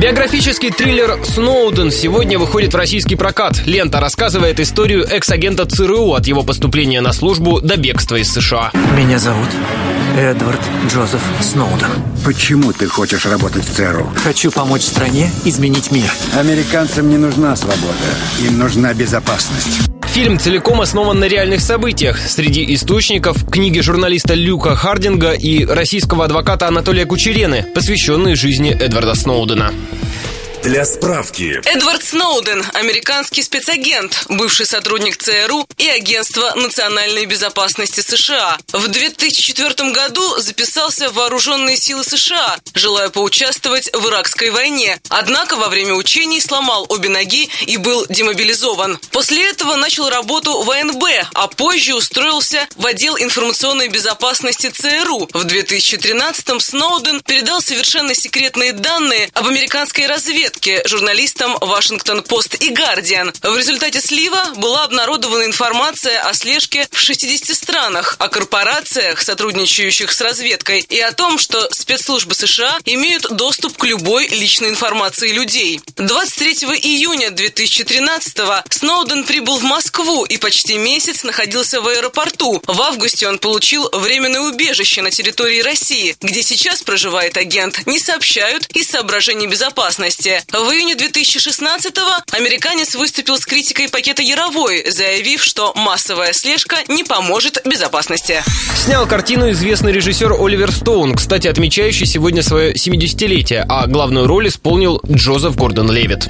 Биографический триллер «Сноуден» сегодня выходит в российский прокат. Лента рассказывает историю экс-агента ЦРУ от его поступления на службу до бегства из США. Меня зовут Эдвард Джозеф Сноуден. Почему ты хочешь работать в ЦРУ? Хочу помочь стране изменить мир. Американцам не нужна свобода, им нужна безопасность. Фильм целиком основан на реальных событиях. Среди источников книги журналиста Люка Хардинга и российского адвоката Анатолия Кучерены, посвященные жизни Эдварда Сноудена. Для справки. Эдвард Сноуден – американский спецагент, бывший сотрудник ЦРУ и Агентства национальной безопасности США. В 2004 году записался в вооруженные силы США, желая поучаствовать в иракской войне. Однако во время учений сломал обе ноги и был демобилизован. После этого начал работу в АНБ, а позже устроился в отдел информационной безопасности ЦРУ. В 2013-м Сноуден передал совершенно секретные данные об американской разведке разведки журналистам Вашингтон-Пост и Гардиан. В результате слива была обнародована информация о слежке в 60 странах, о корпорациях, сотрудничающих с разведкой, и о том, что спецслужбы США имеют доступ к любой личной информации людей. 23 июня 2013 Сноуден прибыл в Москву и почти месяц находился в аэропорту. В августе он получил временное убежище на территории России, где сейчас проживает агент, не сообщают из соображений безопасности. В июне 2016-го американец выступил с критикой пакета Яровой, заявив, что массовая слежка не поможет безопасности. Снял картину известный режиссер Оливер Стоун, кстати, отмечающий сегодня свое 70-летие, а главную роль исполнил Джозеф Гордон Левит.